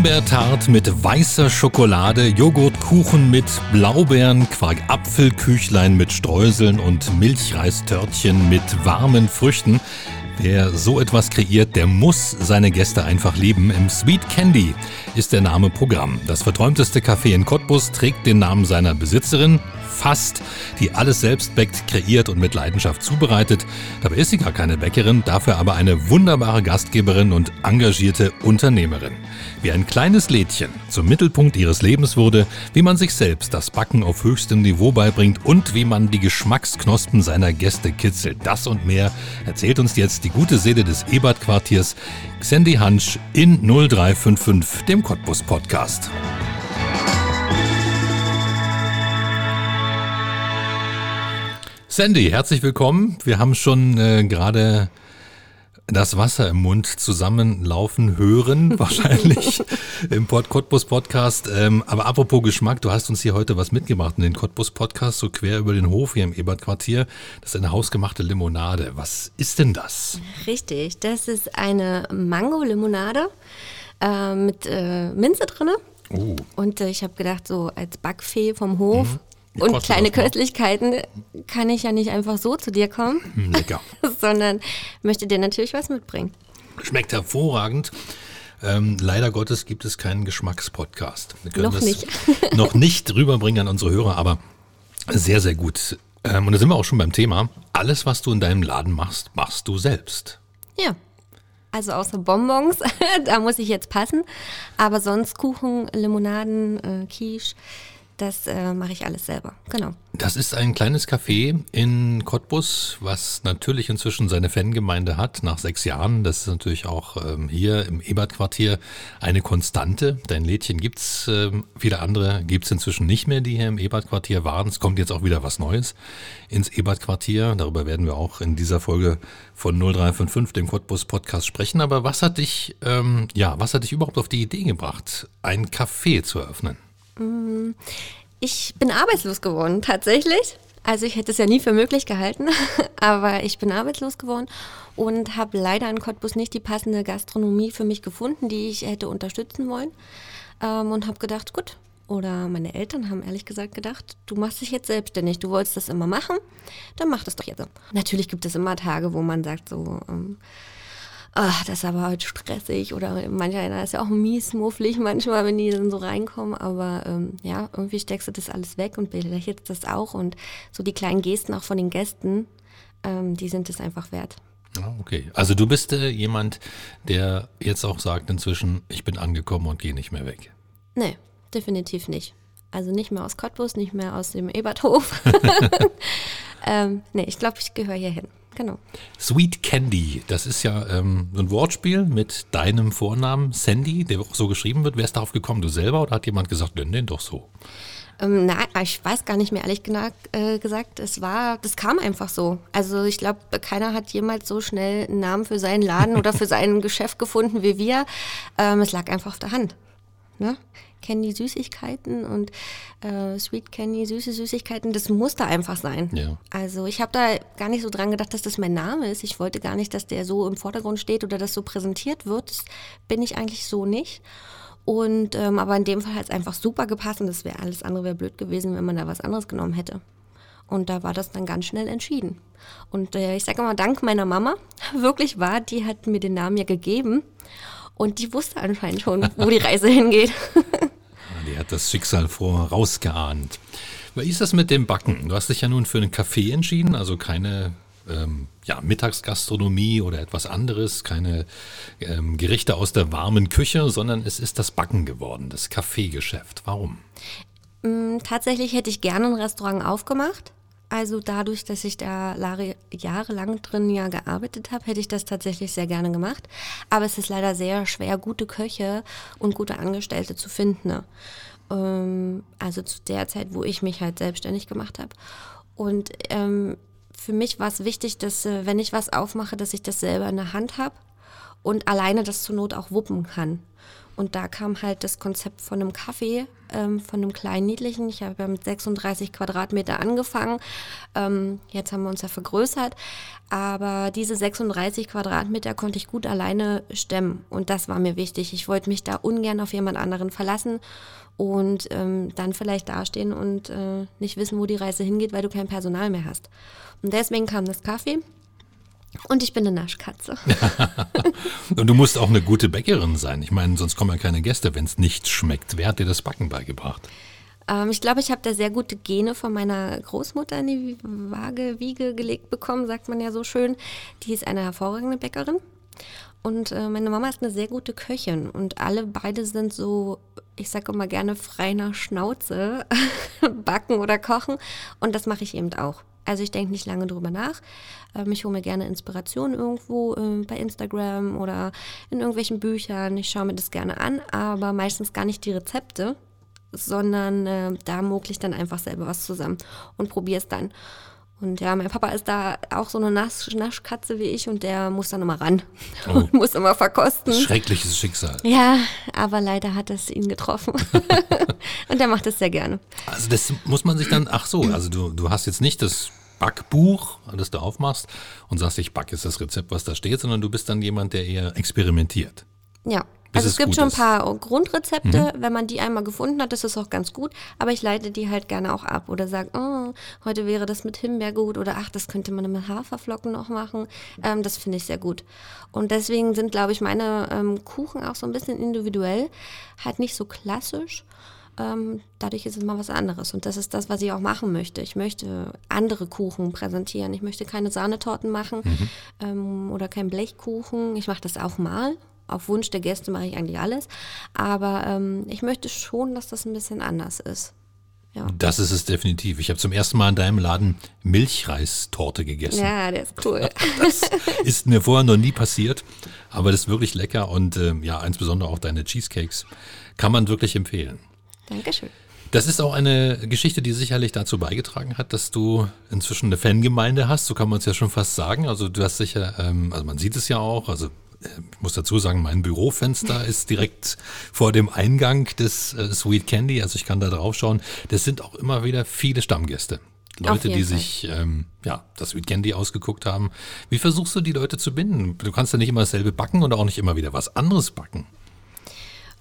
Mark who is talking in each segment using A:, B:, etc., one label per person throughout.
A: Himbeertart mit weißer Schokolade, Joghurtkuchen mit Blaubeeren, Quark-Apfelküchlein mit Streuseln und Milchreistörtchen mit warmen Früchten. Wer so etwas kreiert, der muss seine Gäste einfach lieben. Im Sweet Candy ist der Name Programm. Das verträumteste Café in Cottbus trägt den Namen seiner Besitzerin, fast, die alles selbst backt, kreiert und mit Leidenschaft zubereitet. Dabei ist sie gar keine Bäckerin, dafür aber eine wunderbare Gastgeberin und engagierte Unternehmerin. Wie ein kleines Lädchen zum Mittelpunkt ihres Lebens wurde, wie man sich selbst das Backen auf höchstem Niveau beibringt und wie man die Geschmacksknospen seiner Gäste kitzelt. Das und mehr erzählt uns jetzt die gute Seele des Ebert-Quartiers, Xandy Hansch in 0355, dem Cottbus Sandy, herzlich willkommen. Wir haben schon äh, gerade das Wasser im Mund zusammenlaufen hören, wahrscheinlich im Port Cottbus Podcast. Ähm, aber apropos Geschmack, du hast uns hier heute was mitgebracht in den Cottbus Podcast, so quer über den Hof hier im Ebert Quartier. Das ist eine hausgemachte Limonade. Was ist denn das?
B: Richtig, das ist eine Mango-Limonade äh, mit äh, Minze drinne. Oh. Und äh, ich habe gedacht, so als Backfee vom Hof. Mhm und kleine Köstlichkeiten kann ich ja nicht einfach so zu dir kommen.
A: Hm, lecker.
B: sondern möchte dir natürlich was mitbringen.
A: Schmeckt hervorragend. Ähm, leider Gottes gibt es keinen Geschmackspodcast.
B: Wir können noch das nicht.
A: noch nicht rüberbringen an unsere Hörer, aber sehr, sehr gut. Ähm, und da sind wir auch schon beim Thema. Alles, was du in deinem Laden machst, machst du selbst.
B: Ja. Also außer Bonbons, da muss ich jetzt passen. Aber sonst Kuchen, Limonaden, äh, Quiche, das äh, mache ich alles selber, genau.
A: Das ist ein kleines Café in Cottbus, was natürlich inzwischen seine Fangemeinde hat, nach sechs Jahren. Das ist natürlich auch ähm, hier im Ebert-Quartier eine Konstante. Dein Lädchen gibt's, ähm, viele andere gibt's inzwischen nicht mehr, die hier im Ebert-Quartier waren. Es kommt jetzt auch wieder was Neues ins Ebert-Quartier. Darüber werden wir auch in dieser Folge von 0355, dem Cottbus-Podcast, sprechen. Aber was hat dich, ähm, ja, was hat dich überhaupt auf die Idee gebracht, ein Café zu eröffnen?
B: Mm, ich bin arbeitslos geworden, tatsächlich. Also ich hätte es ja nie für möglich gehalten, aber ich bin arbeitslos geworden und habe leider in Cottbus nicht die passende Gastronomie für mich gefunden, die ich hätte unterstützen wollen. Ähm, und habe gedacht, gut, oder meine Eltern haben ehrlich gesagt gedacht, du machst dich jetzt selbstständig, du wolltest das immer machen, dann mach das doch jetzt. Natürlich gibt es immer Tage, wo man sagt so, ähm, ach, das ist aber heute stressig oder mancher einer ist ja auch mies, mufflig manchmal, wenn die dann so reinkommen, aber ähm, ja, irgendwie steckst du das alles weg und belächelst das auch und so die kleinen Gesten auch von den Gästen, ähm, die sind es einfach wert.
A: Ja, okay. Also du bist äh, jemand, der jetzt auch sagt inzwischen, ich bin angekommen und gehe nicht mehr weg.
B: Nee, definitiv nicht. Also nicht mehr aus Cottbus, nicht mehr aus dem Eberthof. ähm, nee, ich glaube, ich gehöre hier hin genau.
A: Sweet Candy, das ist ja ähm, ein Wortspiel mit deinem Vornamen, Sandy, der auch so geschrieben wird. Wer ist darauf gekommen, du selber oder hat jemand gesagt, nenn den doch so?
B: Ähm, nein, ich weiß gar nicht mehr ehrlich äh, gesagt. Es war, das kam einfach so. Also ich glaube, keiner hat jemals so schnell einen Namen für seinen Laden oder für sein Geschäft gefunden wie wir. Ähm, es lag einfach auf der Hand. Ne? Candy Süßigkeiten und äh, Sweet Candy süße Süßigkeiten, das muss da einfach sein. Ja. Also ich habe da gar nicht so dran gedacht, dass das mein Name ist. Ich wollte gar nicht, dass der so im Vordergrund steht oder das so präsentiert wird. Das bin ich eigentlich so nicht. Und ähm, aber in dem Fall hat es einfach super gepasst und das wäre alles andere wäre blöd gewesen, wenn man da was anderes genommen hätte. Und da war das dann ganz schnell entschieden. Und äh, ich sage mal, dank meiner Mama, wirklich war, die hat mir den Namen ja gegeben. Und die wusste anscheinend schon, wo die Reise hingeht.
A: die hat das Schicksal vorausgeahnt. Wie ist das mit dem Backen? Du hast dich ja nun für einen Kaffee entschieden, also keine ähm, ja, Mittagsgastronomie oder etwas anderes, keine ähm, Gerichte aus der warmen Küche, sondern es ist das Backen geworden, das Kaffeegeschäft. Warum?
B: Mm, tatsächlich hätte ich gerne ein Restaurant aufgemacht. Also dadurch, dass ich da jahrelang drin ja gearbeitet habe, hätte ich das tatsächlich sehr gerne gemacht. Aber es ist leider sehr schwer, gute Köche und gute Angestellte zu finden. Ne? Ähm, also zu der Zeit, wo ich mich halt selbstständig gemacht habe. Und ähm, für mich war es wichtig, dass äh, wenn ich was aufmache, dass ich das selber in der Hand habe und alleine das zur Not auch wuppen kann. Und da kam halt das Konzept von einem Kaffee, ähm, von einem kleinen niedlichen. Ich habe ja mit 36 Quadratmeter angefangen. Ähm, jetzt haben wir uns ja vergrößert. Aber diese 36 Quadratmeter konnte ich gut alleine stemmen. Und das war mir wichtig. Ich wollte mich da ungern auf jemand anderen verlassen und ähm, dann vielleicht dastehen und äh, nicht wissen, wo die Reise hingeht, weil du kein Personal mehr hast. Und deswegen kam das Kaffee. Und ich bin eine Naschkatze.
A: und du musst auch eine gute Bäckerin sein. Ich meine, sonst kommen ja keine Gäste, wenn es nicht schmeckt. Wer hat dir das Backen beigebracht?
B: Ähm, ich glaube, ich habe da sehr gute Gene von meiner Großmutter in die Waage, Wiege gelegt bekommen, sagt man ja so schön. Die ist eine hervorragende Bäckerin. Und äh, meine Mama ist eine sehr gute Köchin. Und alle beide sind so, ich sage immer gerne, frei nach Schnauze backen oder kochen. Und das mache ich eben auch. Also ich denke nicht lange drüber nach. Ähm, ich hole mir gerne Inspiration irgendwo äh, bei Instagram oder in irgendwelchen Büchern. Ich schaue mir das gerne an, aber meistens gar nicht die Rezepte, sondern äh, da mogle ich dann einfach selber was zusammen und probiere es dann. Und ja, mein Papa ist da auch so eine Nasch Naschkatze wie ich und der muss dann immer ran oh. und muss immer verkosten.
A: Schreckliches Schicksal.
B: Ja, aber leider hat es ihn getroffen. und er macht es sehr gerne.
A: Also das muss man sich dann, ach so, also du, du hast jetzt nicht das Backbuch, das du aufmachst und sagst, ich backe jetzt das Rezept, was da steht, sondern du bist dann jemand, der eher experimentiert.
B: Ja, also es, es gibt schon ein paar Grundrezepte. Mhm. Wenn man die einmal gefunden hat, ist es auch ganz gut. Aber ich leite die halt gerne auch ab oder sage, oh, heute wäre das mit Himbeer gut oder ach, das könnte man mit Haferflocken noch machen. Ähm, das finde ich sehr gut. Und deswegen sind, glaube ich, meine ähm, Kuchen auch so ein bisschen individuell, halt nicht so klassisch. Ähm, dadurch ist es mal was anderes. Und das ist das, was ich auch machen möchte. Ich möchte andere Kuchen präsentieren. Ich möchte keine Sahnetorten machen mhm. ähm, oder kein Blechkuchen. Ich mache das auch mal, auf Wunsch der Gäste mache ich eigentlich alles. Aber ähm, ich möchte schon, dass das ein bisschen anders ist.
A: Ja. Das ist es definitiv. Ich habe zum ersten Mal in deinem Laden Milchreistorte gegessen.
B: Ja, der ist cool.
A: das ist mir vorher noch nie passiert, aber das ist wirklich lecker und äh, ja, insbesondere auch deine Cheesecakes kann man wirklich empfehlen.
B: Dankeschön.
A: Das ist auch eine Geschichte, die sicherlich dazu beigetragen hat, dass du inzwischen eine Fangemeinde hast, so kann man es ja schon fast sagen. Also du hast sicher, ähm, also man sieht es ja auch, also ich muss dazu sagen, mein Bürofenster ist direkt vor dem Eingang des äh, Sweet Candy, also ich kann da drauf schauen. Das sind auch immer wieder viele Stammgäste. Leute, die sich ähm, ja, das Sweet Candy ausgeguckt haben. Wie versuchst du die Leute zu binden? Du kannst ja nicht immer dasselbe backen und auch nicht immer wieder was anderes backen.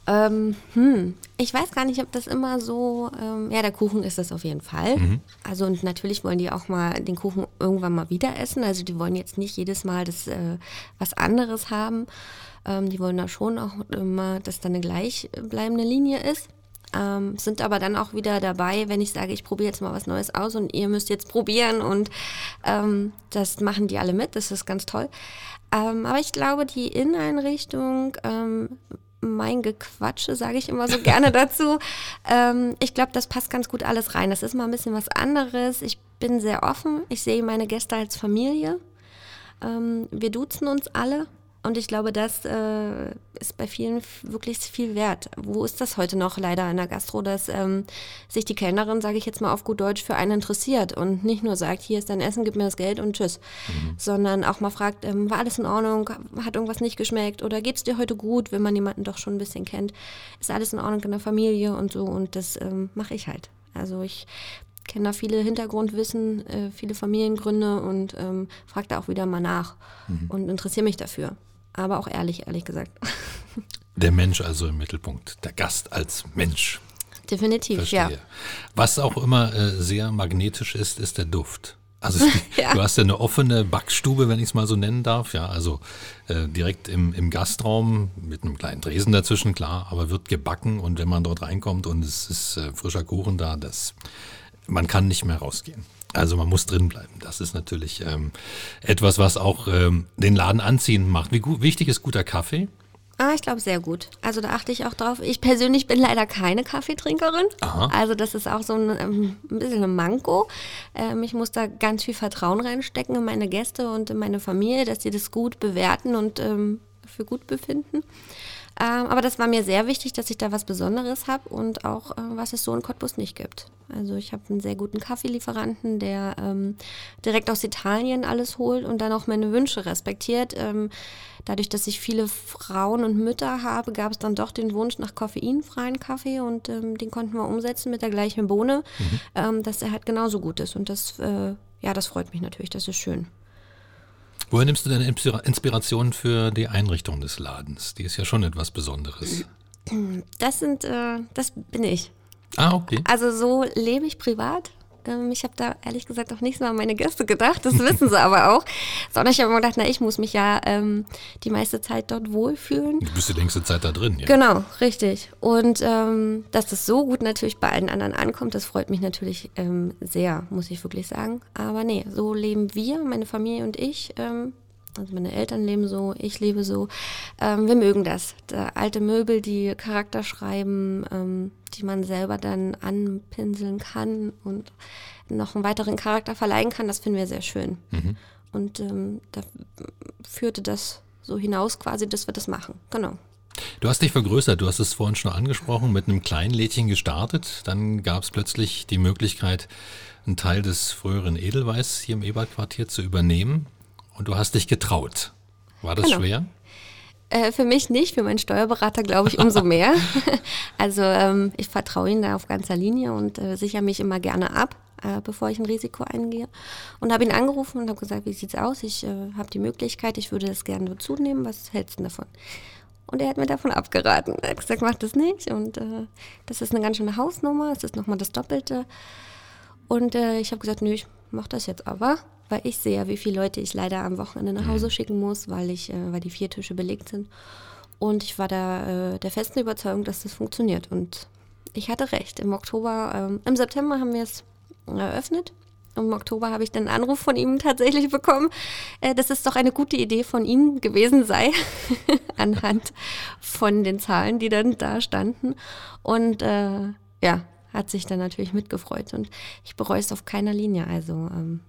B: Ähm, hm, ich weiß gar nicht, ob das immer so, ähm, ja, der Kuchen ist das auf jeden Fall. Mhm. Also und natürlich wollen die auch mal den Kuchen irgendwann mal wieder essen. Also die wollen jetzt nicht jedes Mal das äh, was anderes haben. Ähm, die wollen da schon auch immer, dass da eine gleichbleibende Linie ist. Ähm, sind aber dann auch wieder dabei, wenn ich sage, ich probiere jetzt mal was Neues aus und ihr müsst jetzt probieren und ähm, das machen die alle mit, das ist ganz toll. Ähm, aber ich glaube, die Inneneinrichtung ähm, mein Gequatsche, sage ich immer so gerne dazu. Ähm, ich glaube, das passt ganz gut alles rein. Das ist mal ein bisschen was anderes. Ich bin sehr offen. Ich sehe meine Gäste als Familie. Ähm, wir duzen uns alle. Und ich glaube, das äh, ist bei vielen wirklich viel wert. Wo ist das heute noch leider in der Gastro, dass ähm, sich die Kellnerin, sage ich jetzt mal auf gut Deutsch, für einen interessiert und nicht nur sagt, hier ist dein Essen, gib mir das Geld und tschüss, mhm. sondern auch mal fragt, ähm, war alles in Ordnung, hat irgendwas nicht geschmeckt oder geht's dir heute gut, wenn man jemanden doch schon ein bisschen kennt, ist alles in Ordnung in der Familie und so und das ähm, mache ich halt. Also ich kenne da viele Hintergrundwissen, äh, viele Familiengründe und ähm, frage da auch wieder mal nach mhm. und interessiere mich dafür aber auch ehrlich, ehrlich gesagt.
A: Der Mensch also im Mittelpunkt, der Gast als Mensch.
B: Definitiv, Verstehe. ja.
A: Was auch immer äh, sehr magnetisch ist, ist der Duft. Also ja. du hast ja eine offene Backstube, wenn ich es mal so nennen darf, ja, also äh, direkt im, im Gastraum mit einem kleinen Tresen dazwischen, klar, aber wird gebacken und wenn man dort reinkommt und es ist äh, frischer Kuchen da, das, man kann nicht mehr rausgehen. Also man muss drin bleiben. Das ist natürlich ähm, etwas, was auch ähm, den Laden anziehen macht. Wie gut, wichtig ist guter Kaffee?
B: Ah, ich glaube sehr gut. Also da achte ich auch drauf. Ich persönlich bin leider keine Kaffeetrinkerin. Aha. Also das ist auch so ein, ähm, ein bisschen ein Manko. Ähm, ich muss da ganz viel Vertrauen reinstecken in meine Gäste und in meine Familie, dass sie das gut bewerten und ähm, für gut befinden. Ähm, aber das war mir sehr wichtig, dass ich da was Besonderes habe und auch, äh, was es so in Cottbus nicht gibt. Also ich habe einen sehr guten Kaffeelieferanten, der ähm, direkt aus Italien alles holt und dann auch meine Wünsche respektiert. Ähm, dadurch, dass ich viele Frauen und Mütter habe, gab es dann doch den Wunsch nach koffeinfreien Kaffee und ähm, den konnten wir umsetzen mit der gleichen Bohne, mhm. ähm, dass er halt genauso gut ist. Und das, äh, ja, das freut mich natürlich, das ist schön.
A: Woher nimmst du deine Inspiration für die Einrichtung des Ladens? Die ist ja schon etwas Besonderes.
B: Das sind, äh, das bin ich.
A: Ah, okay.
B: Also so lebe ich privat. Ähm, ich habe da ehrlich gesagt auch nicht so an meine Gäste gedacht, das wissen sie aber auch. Sondern ich habe immer gedacht, na, ich muss mich ja ähm, die meiste Zeit dort wohlfühlen.
A: Du bist die längste Zeit da drin, ja.
B: Genau, richtig. Und ähm, dass das so gut natürlich bei allen anderen ankommt, das freut mich natürlich ähm, sehr, muss ich wirklich sagen. Aber nee, so leben wir, meine Familie und ich. Also meine Eltern leben so, ich lebe so. Ähm, wir mögen das. Da alte Möbel, die Charakter schreiben, ähm, die man selber dann anpinseln kann und noch einen weiteren Charakter verleihen kann, das finden wir sehr schön. Mhm. Und ähm, da führte das so hinaus quasi, dass wir das machen. Genau.
A: Du hast dich vergrößert, du hast es vorhin schon angesprochen, mit einem kleinen Lädchen gestartet. Dann gab es plötzlich die Möglichkeit, einen Teil des früheren Edelweiß hier im Ebertquartier zu übernehmen. Und du hast dich getraut. War das genau. schwer?
B: Äh, für mich nicht, für meinen Steuerberater glaube ich umso mehr. also ähm, ich vertraue ihm da auf ganzer Linie und äh, sichere mich immer gerne ab, äh, bevor ich ein Risiko eingehe. Und habe ihn angerufen und habe gesagt, wie sieht es aus? Ich äh, habe die Möglichkeit, ich würde das gerne dazu nehmen. Was hältst du davon? Und er hat mir davon abgeraten. Er hat gesagt, mach das nicht. Und äh, das ist eine ganz schöne Hausnummer, es ist nochmal das Doppelte. Und äh, ich habe gesagt, nö, ich mache das jetzt aber weil ich sehe, wie viele Leute ich leider am Wochenende nach Hause mhm. schicken muss, weil ich, äh, weil die vier Tische belegt sind. Und ich war da äh, der festen Überzeugung, dass das funktioniert. Und ich hatte recht. Im Oktober, ähm, im September haben wir es eröffnet. Im Oktober habe ich dann einen Anruf von ihm tatsächlich bekommen, äh, dass es doch eine gute Idee von ihm gewesen sei, anhand von den Zahlen, die dann da standen. Und äh, ja, hat sich dann natürlich mitgefreut. Und ich bereue es auf keiner Linie. Also ähm,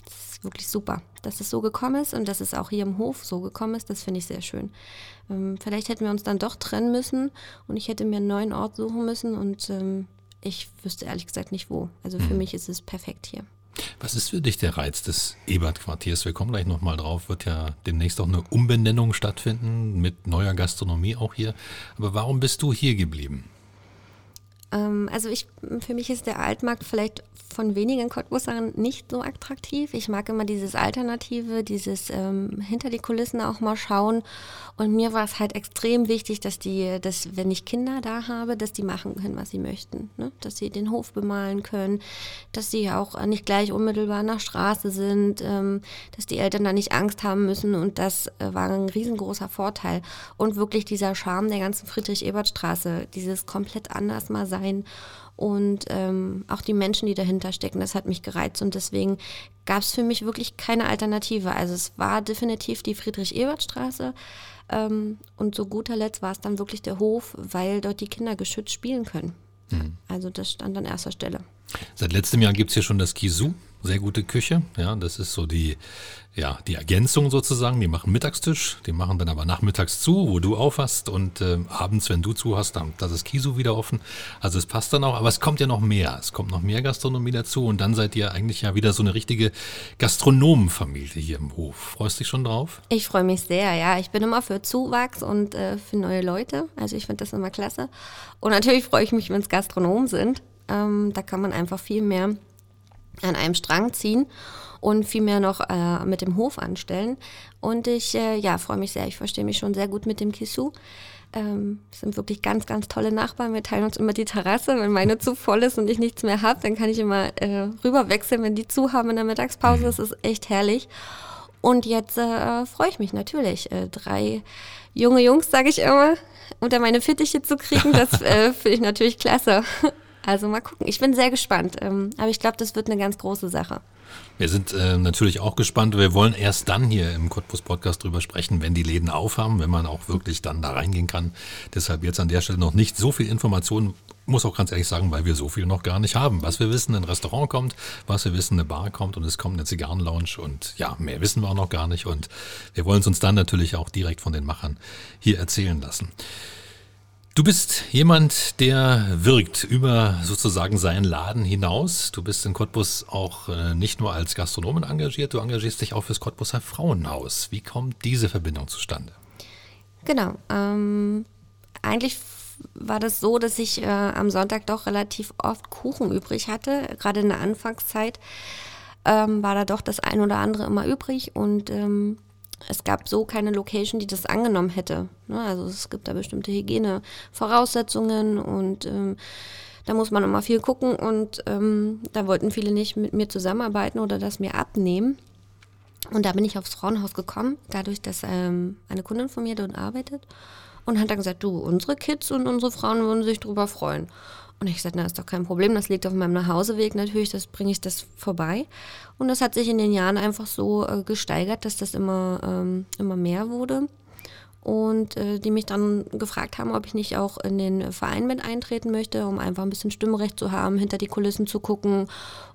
B: wirklich super, dass es so gekommen ist und dass es auch hier im Hof so gekommen ist. Das finde ich sehr schön. Ähm, vielleicht hätten wir uns dann doch trennen müssen und ich hätte mir einen neuen Ort suchen müssen und ähm, ich wüsste ehrlich gesagt nicht wo. Also für mhm. mich ist es perfekt hier.
A: Was ist für dich der Reiz des Ebert-Quartiers? Wir kommen gleich nochmal drauf. Wird ja demnächst auch eine Umbenennung stattfinden mit neuer Gastronomie auch hier. Aber warum bist du hier geblieben?
B: Ähm, also ich, für mich ist der Altmarkt vielleicht von wenigen Cottbusern nicht so attraktiv. Ich mag immer dieses Alternative, dieses ähm, hinter die Kulissen auch mal schauen. Und mir war es halt extrem wichtig, dass die, dass wenn ich Kinder da habe, dass die machen können, was sie möchten. Ne? Dass sie den Hof bemalen können, dass sie auch nicht gleich unmittelbar nach Straße sind, ähm, dass die Eltern da nicht Angst haben müssen. Und das äh, war ein riesengroßer Vorteil. Und wirklich dieser Charme der ganzen Friedrich-Ebert-Straße, dieses komplett anders mal sein und ähm, auch die Menschen, die dahinter stecken, das hat mich gereizt und deswegen gab es für mich wirklich keine Alternative. Also es war definitiv die Friedrich-Ebert-Straße ähm, und zu guter Letzt war es dann wirklich der Hof, weil dort die Kinder geschützt spielen können. Mhm. Also das stand an erster Stelle.
A: Seit letztem Jahr gibt es hier schon das Kisu, sehr gute Küche. Ja, das ist so die, ja, die Ergänzung sozusagen. Die machen Mittagstisch, die machen dann aber nachmittags zu, wo du aufhast und äh, abends, wenn du zu hast, dann das ist Kisu wieder offen. Also es passt dann auch, aber es kommt ja noch mehr. Es kommt noch mehr Gastronomie dazu und dann seid ihr eigentlich ja wieder so eine richtige Gastronomenfamilie hier im Hof. Freust dich schon drauf?
B: Ich freue mich sehr, ja. Ich bin immer für Zuwachs und äh, für neue Leute. Also ich finde das immer klasse. Und natürlich freue ich mich, wenn es Gastronomen sind. Ähm, da kann man einfach viel mehr an einem Strang ziehen und viel mehr noch äh, mit dem Hof anstellen. Und ich äh, ja, freue mich sehr. Ich verstehe mich schon sehr gut mit dem Kisu. Ähm, sind wirklich ganz, ganz tolle Nachbarn. Wir teilen uns immer die Terrasse. Wenn meine zu voll ist und ich nichts mehr habe, dann kann ich immer äh, rüberwechseln, wenn die zu haben in der Mittagspause. Das ist echt herrlich. Und jetzt äh, freue ich mich natürlich. Äh, drei junge Jungs, sage ich immer, unter meine Fittiche zu kriegen, das äh, finde ich natürlich klasse. Also mal gucken. Ich bin sehr gespannt. Ähm, aber ich glaube, das wird eine ganz große Sache.
A: Wir sind äh, natürlich auch gespannt. Wir wollen erst dann hier im Cottbus Podcast drüber sprechen, wenn die Läden aufhaben, wenn man auch wirklich dann da reingehen kann. Deshalb jetzt an der Stelle noch nicht so viel Informationen. Muss auch ganz ehrlich sagen, weil wir so viel noch gar nicht haben. Was wir wissen, ein Restaurant kommt, was wir wissen, eine Bar kommt und es kommt eine Zigarrenlounge und ja, mehr wissen wir auch noch gar nicht. Und wir wollen es uns dann natürlich auch direkt von den Machern hier erzählen lassen. Du bist jemand, der wirkt über sozusagen seinen Laden hinaus. Du bist in Cottbus auch äh, nicht nur als Gastronomin engagiert, du engagierst dich auch fürs Cottbuser Frauenhaus. Wie kommt diese Verbindung zustande?
B: Genau. Ähm, eigentlich war das so, dass ich äh, am Sonntag doch relativ oft Kuchen übrig hatte. Gerade in der Anfangszeit ähm, war da doch das ein oder andere immer übrig und ähm, es gab so keine Location, die das angenommen hätte. Ne? Also es gibt da bestimmte Hygienevoraussetzungen und ähm, da muss man immer viel gucken und ähm, da wollten viele nicht mit mir zusammenarbeiten oder das mir abnehmen. Und da bin ich aufs Frauenhaus gekommen, dadurch, dass ähm, eine Kundin von mir dort arbeitet und hat dann gesagt, du, unsere Kids und unsere Frauen würden sich darüber freuen. Und ich sagte, na, ist doch kein Problem, das liegt auf meinem Nachhauseweg natürlich, das bringe ich das vorbei. Und das hat sich in den Jahren einfach so äh, gesteigert, dass das immer, ähm, immer mehr wurde. Und äh, die mich dann gefragt haben, ob ich nicht auch in den Verein mit eintreten möchte, um einfach ein bisschen Stimmrecht zu haben, hinter die Kulissen zu gucken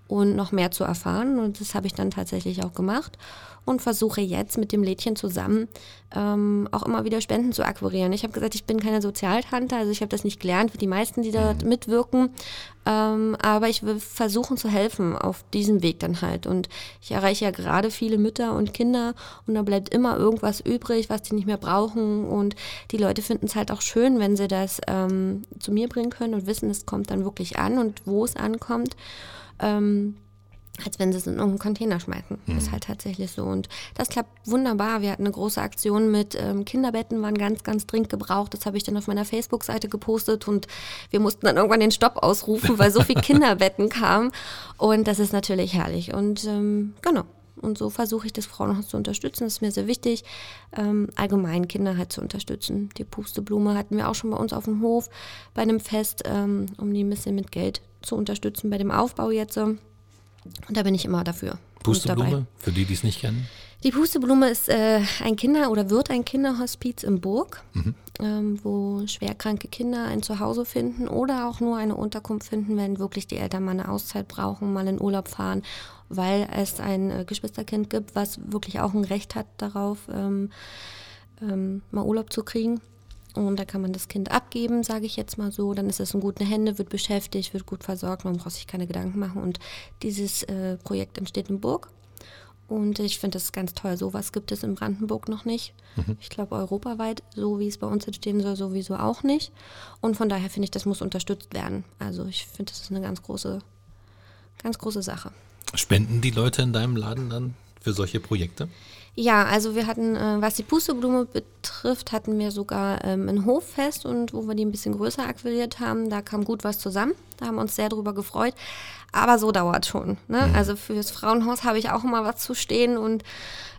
B: und noch mehr zu erfahren. Und das habe ich dann tatsächlich auch gemacht und versuche jetzt mit dem Lädchen zusammen ähm, auch immer wieder Spenden zu akquirieren. Ich habe gesagt, ich bin keine Sozialtante, also ich habe das nicht gelernt wie die meisten, die dort mhm. mitwirken, ähm, aber ich will versuchen zu helfen auf diesem Weg dann halt. Und ich erreiche ja gerade viele Mütter und Kinder und da bleibt immer irgendwas übrig, was die nicht mehr brauchen und die Leute finden es halt auch schön, wenn sie das ähm, zu mir bringen können und wissen, es kommt dann wirklich an und wo es ankommt. Ähm, als wenn sie es in irgendeinen Container schmeißen. Mhm. Ist halt tatsächlich so. Und das klappt wunderbar. Wir hatten eine große Aktion mit ähm, Kinderbetten, waren ganz, ganz dringend gebraucht. Das habe ich dann auf meiner Facebook-Seite gepostet und wir mussten dann irgendwann den Stopp ausrufen, weil so viele Kinderbetten kamen. Und das ist natürlich herrlich. Und ähm, genau. Und so versuche ich das Frauenhaus zu unterstützen. Das ist mir sehr wichtig, ähm, allgemein Kinder halt zu unterstützen. Die Pusteblume hatten wir auch schon bei uns auf dem Hof bei einem Fest, ähm, um die ein bisschen mit Geld zu unterstützen bei dem Aufbau jetzt. Und da bin ich immer dafür.
A: Pusteblume, für die, die es nicht kennen?
B: Die Pusteblume ist äh, ein Kinder- oder wird ein Kinderhospiz in Burg, mhm. ähm, wo schwerkranke Kinder ein Zuhause finden oder auch nur eine Unterkunft finden, wenn wirklich die Eltern mal eine Auszeit brauchen, mal in Urlaub fahren, weil es ein äh, Geschwisterkind gibt, was wirklich auch ein Recht hat darauf, ähm, ähm, mal Urlaub zu kriegen. Und da kann man das Kind abgeben, sage ich jetzt mal so. Dann ist es in guten Händen, wird beschäftigt, wird gut versorgt, man braucht sich keine Gedanken machen. Und dieses äh, Projekt entsteht in Burg. Und ich finde das ganz toll. Sowas gibt es in Brandenburg noch nicht. Mhm. Ich glaube, europaweit, so wie es bei uns entstehen soll, sowieso auch nicht. Und von daher finde ich, das muss unterstützt werden. Also ich finde, das ist eine ganz große, ganz große Sache.
A: Spenden die Leute in deinem Laden dann für solche Projekte?
B: Ja, also wir hatten, äh, was die Pusteblume betrifft, hatten wir sogar ähm, ein Hoffest und wo wir die ein bisschen größer akquiriert haben, da kam gut was zusammen. Da haben wir uns sehr drüber gefreut. Aber so dauert schon. Ne? Mhm. Also fürs Frauenhaus habe ich auch immer was zu stehen und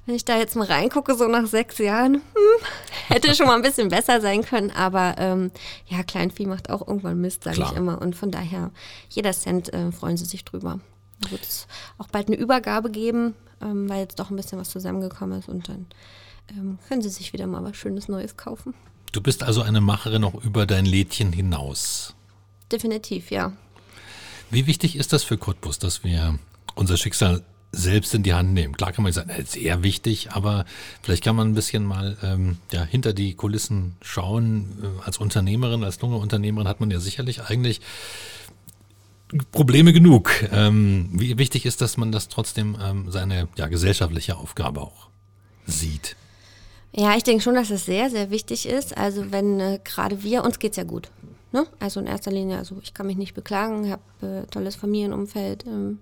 B: wenn ich da jetzt mal reingucke, so nach sechs Jahren, hm, hätte schon mal ein bisschen besser sein können. Aber ähm, ja, Kleinvieh macht auch irgendwann Mist, sage ich immer. Und von daher, jeder Cent äh, freuen sie sich drüber. Da wird es auch bald eine Übergabe geben ähm, weil jetzt doch ein bisschen was zusammengekommen ist und dann ähm, können Sie sich wieder mal was Schönes Neues kaufen.
A: Du bist also eine Macherin auch über dein Lädchen hinaus.
B: Definitiv, ja.
A: Wie wichtig ist das für Cottbus, dass wir unser Schicksal selbst in die Hand nehmen? Klar kann man sagen, das ist sehr wichtig, aber vielleicht kann man ein bisschen mal ähm, ja, hinter die Kulissen schauen. Äh, als Unternehmerin, als junge Unternehmerin hat man ja sicherlich eigentlich Probleme genug. Ähm, wie wichtig ist, dass man das trotzdem ähm, seine ja, gesellschaftliche Aufgabe auch sieht?
B: Ja, ich denke schon, dass es sehr, sehr wichtig ist. Also wenn äh, gerade wir, uns geht es ja gut. Ne? Also in erster Linie, also ich kann mich nicht beklagen, habe äh, tolles Familienumfeld. Ähm,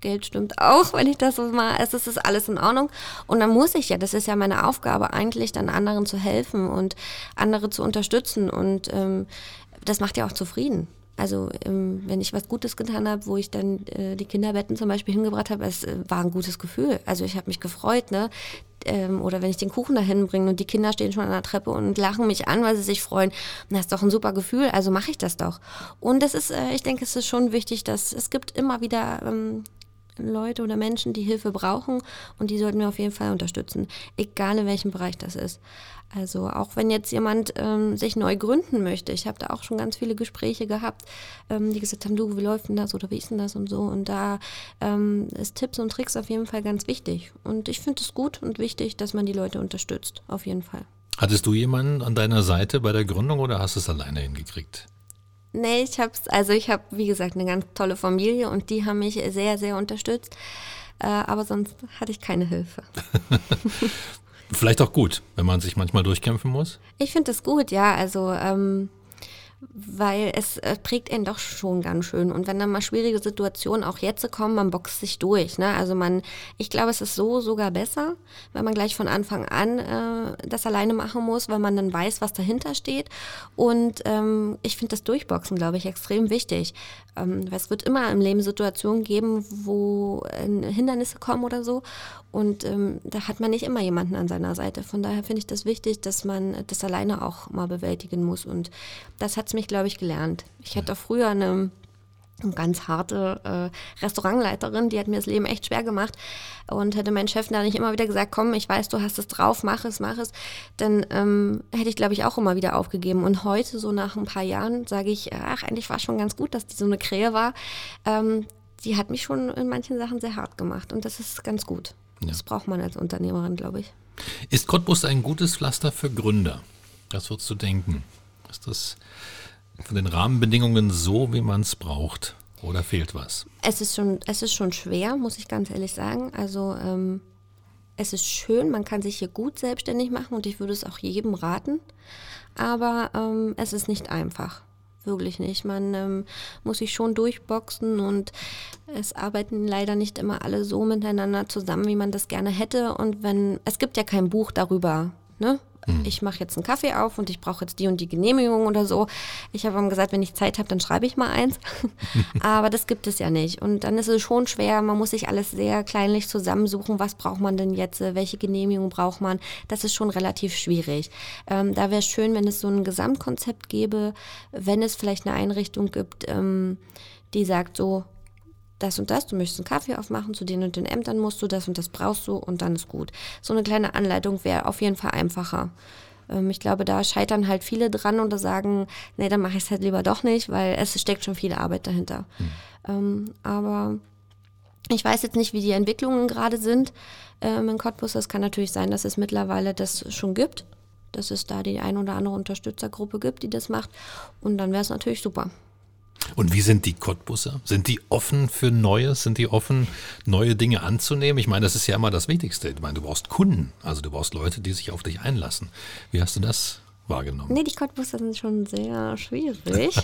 B: Geld stimmt auch, wenn ich das so mal, es ist, ist alles in Ordnung. Und dann muss ich ja, das ist ja meine Aufgabe eigentlich, dann anderen zu helfen und andere zu unterstützen. Und ähm, das macht ja auch zufrieden. Also ähm, wenn ich was Gutes getan habe, wo ich dann äh, die Kinderbetten zum Beispiel hingebracht habe, es äh, war ein gutes Gefühl. Also ich habe mich gefreut, ne? Ähm, oder wenn ich den Kuchen dahin bringe und die Kinder stehen schon an der Treppe und lachen mich an, weil sie sich freuen, das ist doch ein super Gefühl, also mache ich das doch. Und es ist, äh, ich denke, es ist schon wichtig, dass es gibt immer wieder ähm, Leute oder Menschen, die Hilfe brauchen und die sollten wir auf jeden Fall unterstützen, egal in welchem Bereich das ist. Also auch wenn jetzt jemand ähm, sich neu gründen möchte, ich habe da auch schon ganz viele Gespräche gehabt, ähm, die gesagt haben, du, wie läuft denn das oder wie ist denn das und so. Und da ähm, ist Tipps und Tricks auf jeden Fall ganz wichtig. Und ich finde es gut und wichtig, dass man die Leute unterstützt, auf jeden Fall.
A: Hattest du jemanden an deiner Seite bei der Gründung oder hast du es alleine hingekriegt?
B: Nee, ich hab's, also ich habe, wie gesagt, eine ganz tolle Familie und die haben mich sehr, sehr unterstützt. Äh, aber sonst hatte ich keine Hilfe.
A: Vielleicht auch gut, wenn man sich manchmal durchkämpfen muss.
B: Ich finde es gut, ja. Also ähm, weil es äh, prägt ihn doch schon ganz schön. Und wenn dann mal schwierige Situationen auch jetzt kommen, man boxt sich durch. Ne? Also man, ich glaube, es ist so sogar besser, wenn man gleich von Anfang an äh, das alleine machen muss, weil man dann weiß, was dahinter steht. Und ähm, ich finde das Durchboxen, glaube ich, extrem wichtig. Ähm, es wird immer im Leben Situationen geben, wo äh, Hindernisse kommen oder so. Und ähm, da hat man nicht immer jemanden an seiner Seite. Von daher finde ich das wichtig, dass man das alleine auch mal bewältigen muss. Und das hat es mich, glaube ich, gelernt. Ich hatte früher eine ganz harte äh, Restaurantleiterin, die hat mir das Leben echt schwer gemacht und hätte mein Chef da nicht immer wieder gesagt, komm, ich weiß, du hast es drauf, mach es, mach es, dann ähm, hätte ich, glaube ich, auch immer wieder aufgegeben. Und heute, so nach ein paar Jahren, sage ich, ach, eigentlich war schon ganz gut, dass die so eine Krähe war. Ähm, die hat mich schon in manchen Sachen sehr hart gemacht und das ist ganz gut. Ja. Das braucht man als Unternehmerin, glaube ich.
A: Ist Cottbus ein gutes Pflaster für Gründer? Das würdest du denken. Ist das von den Rahmenbedingungen so, wie man es braucht? Oder fehlt was?
B: Es ist schon, es ist schon schwer, muss ich ganz ehrlich sagen. Also ähm, es ist schön, man kann sich hier gut selbstständig machen und ich würde es auch jedem raten. Aber ähm, es ist nicht einfach wirklich nicht. Man ähm, muss sich schon durchboxen und es arbeiten leider nicht immer alle so miteinander zusammen, wie man das gerne hätte. Und wenn, es gibt ja kein Buch darüber, ne? Mhm. Ich mache jetzt einen Kaffee auf und ich brauche jetzt die und die Genehmigung oder so. Ich habe ihm gesagt, wenn ich Zeit habe, dann schreibe ich mal eins. Aber das gibt es ja nicht. Und dann ist es schon schwer. Man muss sich alles sehr kleinlich zusammensuchen. Was braucht man denn jetzt? Welche Genehmigung braucht man? Das ist schon relativ schwierig. Ähm, da wäre es schön, wenn es so ein Gesamtkonzept gäbe, wenn es vielleicht eine Einrichtung gibt, ähm, die sagt so, das und das, du möchtest einen Kaffee aufmachen, zu den und den Ämtern musst du, das und das brauchst du und dann ist gut. So eine kleine Anleitung wäre auf jeden Fall einfacher. Ähm, ich glaube, da scheitern halt viele dran oder sagen, nee, dann mache ich es halt lieber doch nicht, weil es steckt schon viel Arbeit dahinter. Mhm. Ähm, aber ich weiß jetzt nicht, wie die Entwicklungen gerade sind ähm, in Cottbus. Es kann natürlich sein, dass es mittlerweile das schon gibt, dass es da die ein oder andere Unterstützergruppe gibt, die das macht. Und dann wäre es natürlich super.
A: Und wie sind die Cottbusser? Sind die offen für Neues? Sind die offen, neue Dinge anzunehmen? Ich meine, das ist ja immer das Wichtigste. Ich meine, du brauchst Kunden, also du brauchst Leute, die sich auf dich einlassen. Wie hast du das wahrgenommen?
B: Nee, die Cottbusser sind schon sehr schwierig.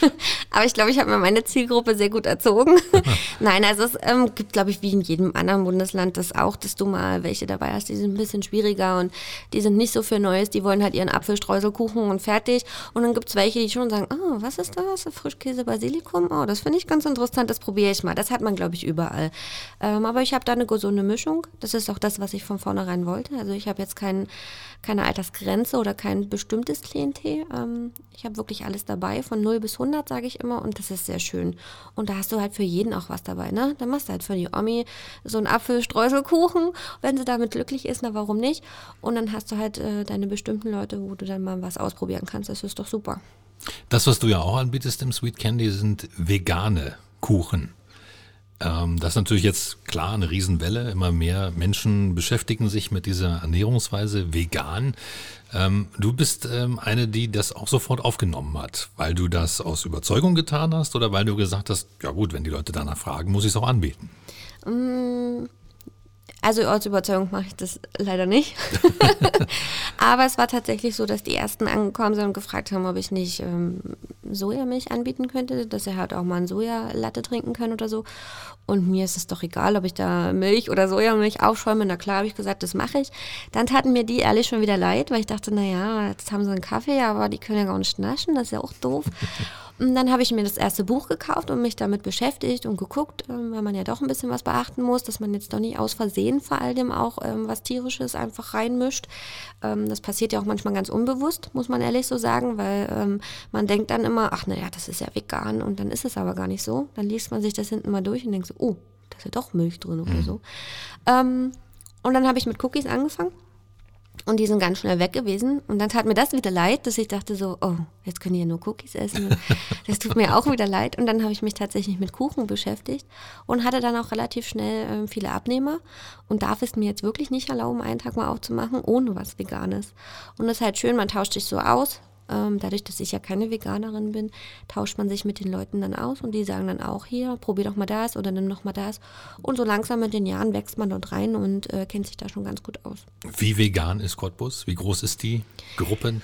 B: Aber ich glaube, ich habe mir meine Zielgruppe sehr gut erzogen. Nein, also es ähm, gibt, glaube ich, wie in jedem anderen Bundesland das auch, dass du mal welche dabei hast, die sind ein bisschen schwieriger und die sind nicht so für Neues, die wollen halt ihren Apfelstreuselkuchen und fertig. Und dann gibt es welche, die schon sagen, oh, was ist das? Frischkäse Basilikum? Oh, das finde ich ganz interessant, das probiere ich mal. Das hat man, glaube ich, überall. Ähm, aber ich habe da eine gesunde Mischung. Das ist auch das, was ich von vornherein wollte. Also ich habe jetzt kein, keine Altersgrenze oder kein bestimmtes Klientel. Ähm, ich habe wirklich alles dabei, von 0 bis 100, sage ich immer, und das ist sehr schön. Und da hast du halt für jeden auch was dabei, ne? Dann machst du halt für die Omi so einen Apfelstreuselkuchen. Wenn sie damit glücklich ist, na warum nicht? Und dann hast du halt äh, deine bestimmten Leute, wo du dann mal was ausprobieren kannst. Das ist doch super.
A: Das, was du ja auch anbietest im Sweet Candy, sind vegane Kuchen. Ähm, das ist natürlich jetzt klar eine Riesenwelle. Immer mehr Menschen beschäftigen sich mit dieser Ernährungsweise vegan. Ähm, du bist ähm, eine, die das auch sofort aufgenommen hat, weil du das aus Überzeugung getan hast oder weil du gesagt hast, ja gut, wenn die Leute danach fragen, muss ich es auch anbieten.
B: Mm, also aus Überzeugung mache ich das leider nicht. Aber es war tatsächlich so, dass die ersten angekommen sind und gefragt haben, ob ich nicht ähm, Sojamilch anbieten könnte, dass sie halt auch mal ein Sojalatte trinken können oder so. Und mir ist es doch egal, ob ich da Milch oder Sojamilch aufschäume. Na klar, habe ich gesagt, das mache ich. Dann taten mir die ehrlich schon wieder leid, weil ich dachte, naja, jetzt haben sie einen Kaffee, aber die können ja gar nicht naschen, das ist ja auch doof. Und dann habe ich mir das erste Buch gekauft und mich damit beschäftigt und geguckt, ähm, weil man ja doch ein bisschen was beachten muss, dass man jetzt doch nicht aus Versehen vor allem auch ähm, was Tierisches einfach reinmischt. Ähm, das passiert ja auch manchmal ganz unbewusst, muss man ehrlich so sagen, weil man denkt dann immer, ach naja, das ist ja vegan und dann ist es aber gar nicht so. Dann liest man sich das hinten mal durch und denkt so, oh, da ist ja doch Milch drin oder mhm. so. und dann habe ich mit Cookies angefangen Und die sind ganz schnell weg gewesen. Und dann tat mir das wieder leid, dass ich dachte so, oh, jetzt können die ja nur Cookies essen. Das tut mir auch wieder leid. Und dann habe ich mich tatsächlich mit Kuchen beschäftigt und hatte dann auch relativ schnell äh, viele Abnehmer und darf es mir jetzt wirklich nicht erlauben, einen Tag mal aufzumachen, ohne was Veganes. Und das ist halt schön, man tauscht sich so aus. Ähm, dadurch, dass ich ja keine Veganerin bin, tauscht man sich mit den Leuten dann aus und die sagen dann auch hier, probier doch mal das oder nimm doch mal das. Und so langsam mit den Jahren wächst man dort rein und äh, kennt sich da schon ganz gut aus.
A: Wie vegan ist Cottbus? Wie groß ist die Gruppe?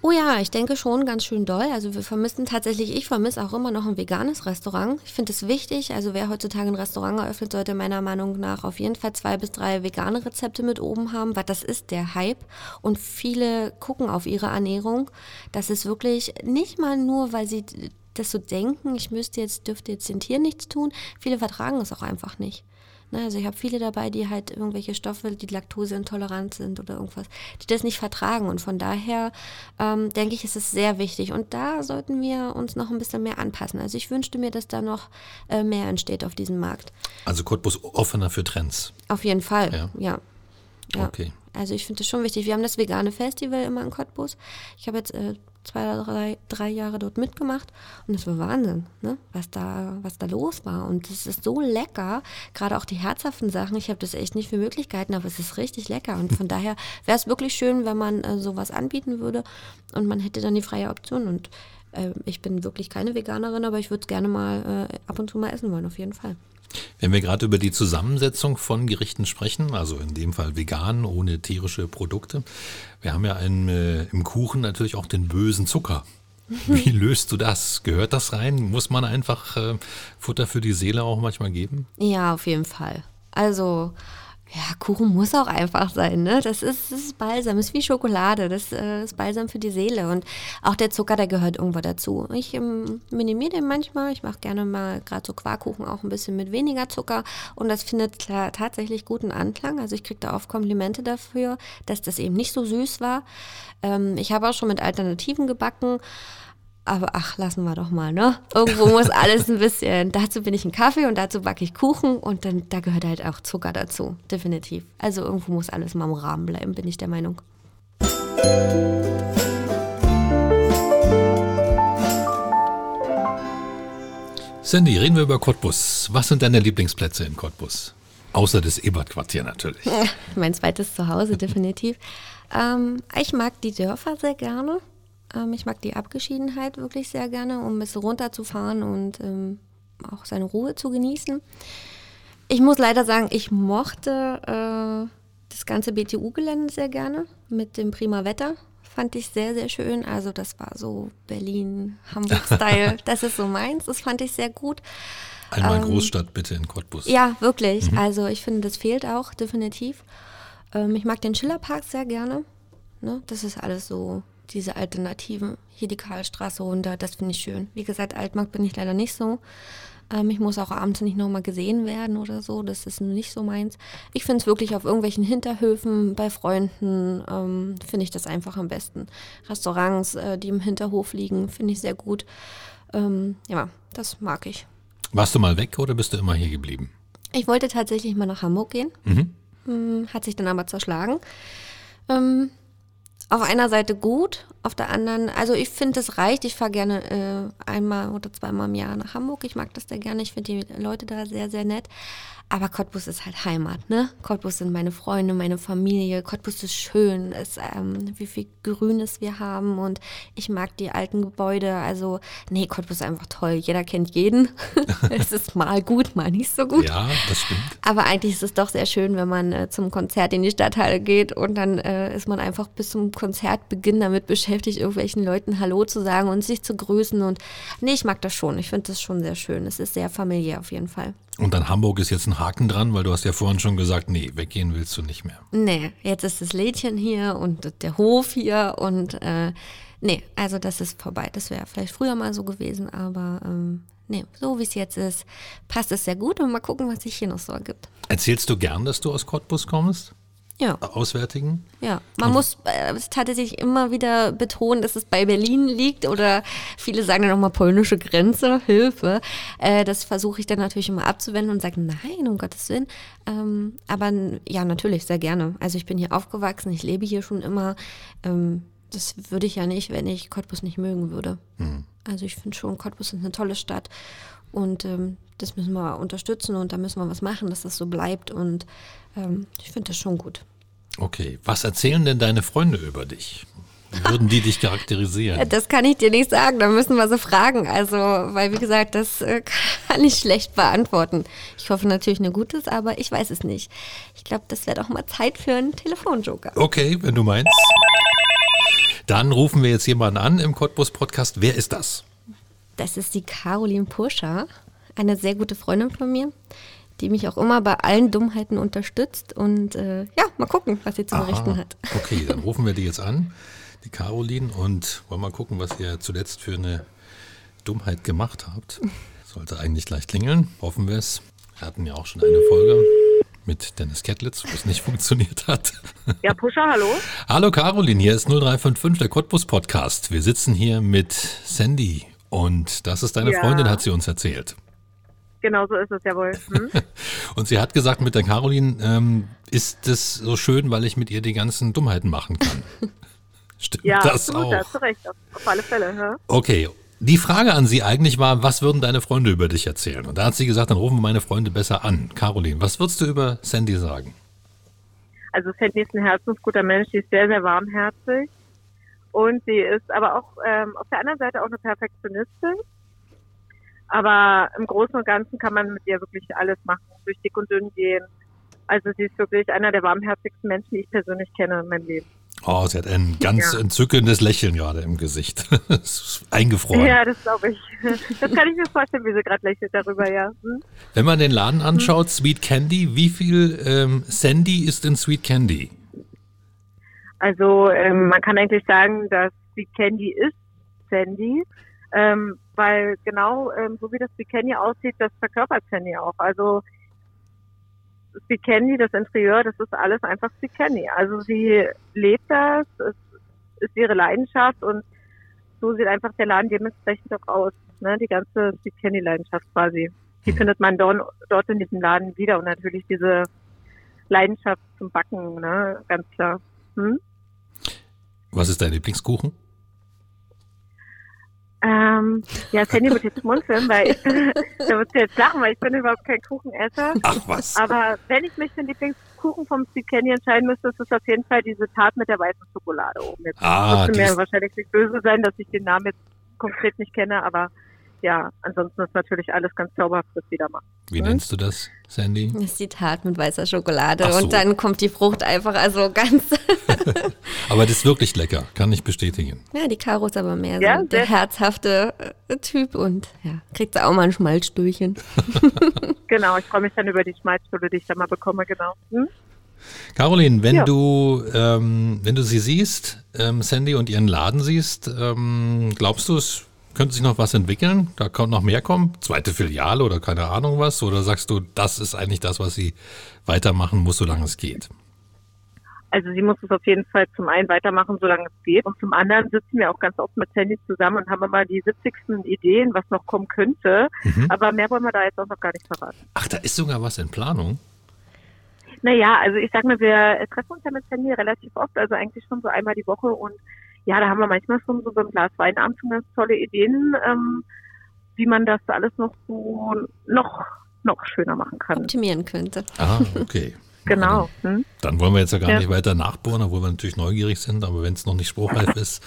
B: Oh ja, ich denke schon ganz schön doll. Also wir vermissen tatsächlich, ich vermisse auch immer noch ein veganes Restaurant. Ich finde es wichtig. Also wer heutzutage ein Restaurant eröffnet, sollte meiner Meinung nach auf jeden Fall zwei bis drei vegane Rezepte mit oben haben, weil das ist der Hype. Und viele gucken auf ihre Ernährung. Das ist wirklich nicht mal nur, weil sie das so denken, ich müsste jetzt, dürfte jetzt den Tieren nichts tun. Viele vertragen es auch einfach nicht. Ne, also ich habe viele dabei, die halt irgendwelche Stoffe, die laktoseintolerant sind oder irgendwas, die das nicht vertragen. Und von daher ähm, denke ich, ist es sehr wichtig. Und da sollten wir uns noch ein bisschen mehr anpassen. Also ich wünschte mir, dass da noch äh, mehr entsteht auf diesem Markt.
A: Also Cottbus offener für Trends.
B: Auf jeden Fall, ja. ja.
A: ja. Okay.
B: Also ich finde das schon wichtig. Wir haben das vegane Festival immer in Cottbus. Ich habe jetzt äh, zwei oder drei, drei Jahre dort mitgemacht und es war Wahnsinn, ne? was, da, was da los war. Und es ist so lecker, gerade auch die herzhaften Sachen. Ich habe das echt nicht für Möglichkeiten, aber es ist richtig lecker. Und von daher wäre es wirklich schön, wenn man äh, sowas anbieten würde und man hätte dann die freie Option. Und äh, ich bin wirklich keine Veganerin, aber ich würde es gerne mal äh, ab und zu mal essen wollen, auf jeden Fall.
A: Wenn wir gerade über die Zusammensetzung von Gerichten sprechen, also in dem Fall vegan, ohne tierische Produkte, wir haben ja einen, äh, im Kuchen natürlich auch den bösen Zucker. Wie löst du das? Gehört das rein? Muss man einfach äh, Futter für die Seele auch manchmal geben?
B: Ja, auf jeden Fall. Also ja, Kuchen muss auch einfach sein, ne? Das ist, das ist Balsam, ist wie Schokolade, das äh, ist Balsam für die Seele. Und auch der Zucker, der gehört irgendwo dazu. Ich ähm, minimiere den manchmal. Ich mache gerne mal gerade so Quarkkuchen auch ein bisschen mit weniger Zucker. Und das findet klar, tatsächlich guten Anklang. Also ich kriege da oft Komplimente dafür, dass das eben nicht so süß war. Ähm, ich habe auch schon mit Alternativen gebacken. Aber ach, lassen wir doch mal, ne? Irgendwo muss alles ein bisschen. Dazu bin ich ein Kaffee und dazu backe ich Kuchen und dann da gehört halt auch Zucker dazu, definitiv. Also irgendwo muss alles mal im Rahmen bleiben, bin ich der Meinung.
A: Sandy, reden wir über Cottbus. Was sind deine Lieblingsplätze in Cottbus? Außer das Ebert-Quartier natürlich.
B: mein zweites Zuhause, definitiv. ähm, ich mag die Dörfer sehr gerne. Ähm, ich mag die Abgeschiedenheit wirklich sehr gerne, um ein bisschen runterzufahren und ähm, auch seine Ruhe zu genießen. Ich muss leider sagen, ich mochte äh, das ganze BTU-Gelände sehr gerne mit dem prima Wetter. Fand ich sehr, sehr schön. Also das war so Berlin, Hamburg-Style. das ist so meins. Das fand ich sehr gut.
A: Einmal ähm, Großstadt bitte in Cottbus.
B: Ja, wirklich. Mhm. Also ich finde, das fehlt auch definitiv. Ähm, ich mag den Schillerpark sehr gerne. Ne? Das ist alles so diese Alternativen. Hier die Karlstraße runter, das finde ich schön. Wie gesagt, Altmarkt bin ich leider nicht so. Ähm, ich muss auch abends nicht nochmal gesehen werden oder so. Das ist nicht so meins. Ich finde es wirklich auf irgendwelchen Hinterhöfen, bei Freunden, ähm, finde ich das einfach am besten. Restaurants, äh, die im Hinterhof liegen, finde ich sehr gut. Ähm, ja, das mag ich.
A: Warst du mal weg oder bist du immer hier geblieben?
B: Ich wollte tatsächlich mal nach Hamburg gehen. Mhm. Hm, hat sich dann aber zerschlagen. Ähm, auf einer Seite gut, auf der anderen, also ich finde, es reicht. Ich fahre gerne äh, einmal oder zweimal im Jahr nach Hamburg. Ich mag das sehr gerne. Ich finde die Leute da sehr, sehr nett. Aber Cottbus ist halt Heimat, ne? Cottbus sind meine Freunde, meine Familie. Cottbus ist schön, ist, ähm, wie viel Grünes wir haben und ich mag die alten Gebäude. Also, nee, Cottbus ist einfach toll. Jeder kennt jeden. es ist mal gut, mal nicht so gut.
A: Ja, das stimmt.
B: Aber eigentlich ist es doch sehr schön, wenn man äh, zum Konzert in die Stadthalle geht und dann äh, ist man einfach bis zum Konzertbeginn damit beschäftigt, irgendwelchen Leuten Hallo zu sagen und sich zu grüßen. Und nee, ich mag das schon. Ich finde das schon sehr schön. Es ist sehr familiär auf jeden Fall.
A: Und dann Hamburg ist jetzt ein Haken dran, weil du hast ja vorhin schon gesagt, nee, weggehen willst du nicht mehr.
B: Nee, jetzt ist das Lädchen hier und der Hof hier und äh, nee, also das ist vorbei. Das wäre vielleicht früher mal so gewesen, aber ähm, nee, so wie es jetzt ist, passt es sehr gut und mal gucken, was sich hier noch so ergibt.
A: Erzählst du gern, dass du aus Cottbus kommst? Ja. auswärtigen?
B: Ja, man Und muss äh, tatsächlich immer wieder betonen, dass es bei Berlin liegt oder viele sagen dann nochmal polnische Grenze, Hilfe. Äh, das versuche ich dann natürlich immer abzuwenden und sage, nein, um Gottes Willen. Ähm, aber ja, natürlich, sehr gerne. Also ich bin hier aufgewachsen, ich lebe hier schon immer. Ähm, das würde ich ja nicht, wenn ich Cottbus nicht mögen würde. Mhm. Also ich finde schon, Cottbus ist eine tolle Stadt und ähm, das müssen wir unterstützen und da müssen wir was machen, dass das so bleibt und ähm, ich finde das schon gut.
A: Okay, was erzählen denn deine Freunde über dich? Wie würden die dich charakterisieren?
B: Das kann ich dir nicht sagen, da müssen wir sie fragen. Also, weil wie gesagt, das äh, kann ich schlecht beantworten. Ich hoffe natürlich eine Gutes, aber ich weiß es nicht. Ich glaube, das wäre doch mal Zeit für einen Telefonjoker.
A: Okay, wenn du meinst. Dann rufen wir jetzt jemanden an im Cottbus Podcast. Wer ist das?
B: Das ist die Caroline Puscher, eine sehr gute Freundin von mir die mich auch immer bei allen Dummheiten unterstützt. Und äh, ja, mal gucken, was sie zu berichten hat.
A: Okay, dann rufen wir die jetzt an, die Caroline, und wollen mal gucken, was ihr zuletzt für eine Dummheit gemacht habt. Sollte eigentlich gleich klingeln, hoffen wir es. Wir hatten ja auch schon eine Folge mit Dennis Kettlitz, wo es nicht funktioniert hat.
C: Ja, Puscher, hallo.
A: Hallo Caroline, hier ist 0355, der Cottbus Podcast. Wir sitzen hier mit Sandy und das ist deine ja. Freundin, hat sie uns erzählt.
C: Genau so ist es ja wohl. Hm?
A: Und sie hat gesagt, mit der Caroline ähm, ist es so schön, weil ich mit ihr die ganzen Dummheiten machen kann.
C: Stimmt ja, das absolut, auch? Ja, zu Recht, auf, auf alle Fälle. Ja?
A: Okay, die Frage an sie eigentlich war, was würden deine Freunde über dich erzählen? Und da hat sie gesagt, dann rufen wir meine Freunde besser an. Caroline, was würdest du über Sandy sagen?
C: Also Sandy ist ein herzensguter Mensch, sie ist sehr, sehr warmherzig. Und sie ist aber auch ähm, auf der anderen Seite auch eine Perfektionistin. Aber im Großen und Ganzen kann man mit ihr wirklich alles machen, durch dick und dünn gehen. Also sie ist wirklich einer der warmherzigsten Menschen, die ich persönlich kenne in meinem Leben.
A: Oh, sie hat ein ganz ja. entzückendes Lächeln gerade im Gesicht. Eingefroren.
C: Ja, das glaube ich. Das kann ich mir vorstellen, wie sie gerade lächelt darüber, ja. Hm?
A: Wenn man den Laden anschaut, hm. Sweet Candy, wie viel ähm, Sandy ist in Sweet Candy?
C: Also ähm, man kann eigentlich sagen, dass Sweet Candy ist Sandy. Ähm, weil genau ähm, so wie das Bikini aussieht, das verkörpert Sandy auch. Also das Bikini, das Interieur, das ist alles einfach Bikini. Also sie lebt das, es ist ihre Leidenschaft und so sieht einfach der Laden dementsprechend auch aus. Ne? Die ganze Bikini-Leidenschaft quasi. Die hm. findet man dort, dort in diesem Laden wieder und natürlich diese Leidenschaft zum Backen, ne? ganz klar. Hm?
A: Was ist dein Lieblingskuchen?
C: Ähm, ja, Sandy wird jetzt schmunzeln, weil ich da wird sie jetzt lachen, weil ich bin überhaupt kein Kuchenesser.
A: Ach was.
C: Aber wenn ich mich für den Lieblingskuchen vom Steve Candy entscheiden müsste, ist es auf jeden Fall diese Tat mit der weißen Schokolade oben. Jetzt ah, müsste mir wahrscheinlich nicht böse sein, dass ich den Namen jetzt konkret nicht kenne, aber ja, ansonsten ist natürlich alles ganz zauberhaft, was wieder macht.
A: Wie hm? nennst du das, Sandy?
B: Das ist die Tat mit weißer Schokolade so. und dann kommt die Frucht einfach also ganz.
A: aber das ist wirklich lecker, kann ich bestätigen.
B: Ja, die Karo ist aber mehr ja, so der herzhafte äh, Typ und ja, kriegt sie auch mal ein Schmalzstühlchen.
C: genau, ich freue mich dann über die Schmalzstuhle, die ich dann mal bekomme, genau. Hm?
A: Caroline, wenn ja. du ähm, wenn du sie siehst, ähm, Sandy und ihren Laden siehst, ähm, glaubst du, es könnte sich noch was entwickeln? Da kommt noch mehr kommen? Zweite Filiale oder keine Ahnung was? Oder sagst du, das ist eigentlich das, was sie weitermachen muss, solange es geht?
C: Also sie muss es auf jeden Fall zum einen weitermachen, solange es geht. Und zum anderen sitzen wir auch ganz oft mit Sandy zusammen und haben immer die 70. Ideen, was noch kommen könnte. Mhm. Aber mehr wollen wir da jetzt auch noch gar nicht verraten.
A: Ach, da ist sogar was in Planung?
C: Naja, also ich sag mal, wir treffen uns ja mit Sandy relativ oft, also eigentlich schon so einmal die Woche und ja, da haben wir manchmal schon so beim Glas Weinabend schon ganz tolle Ideen, ähm, wie man das alles noch so noch, noch schöner machen kann.
B: Optimieren könnte.
A: Ah, okay.
C: genau.
A: Hm? Dann wollen wir jetzt ja gar ja. nicht weiter nachbohren, obwohl wir natürlich neugierig sind, aber wenn es noch nicht spruchreif ist,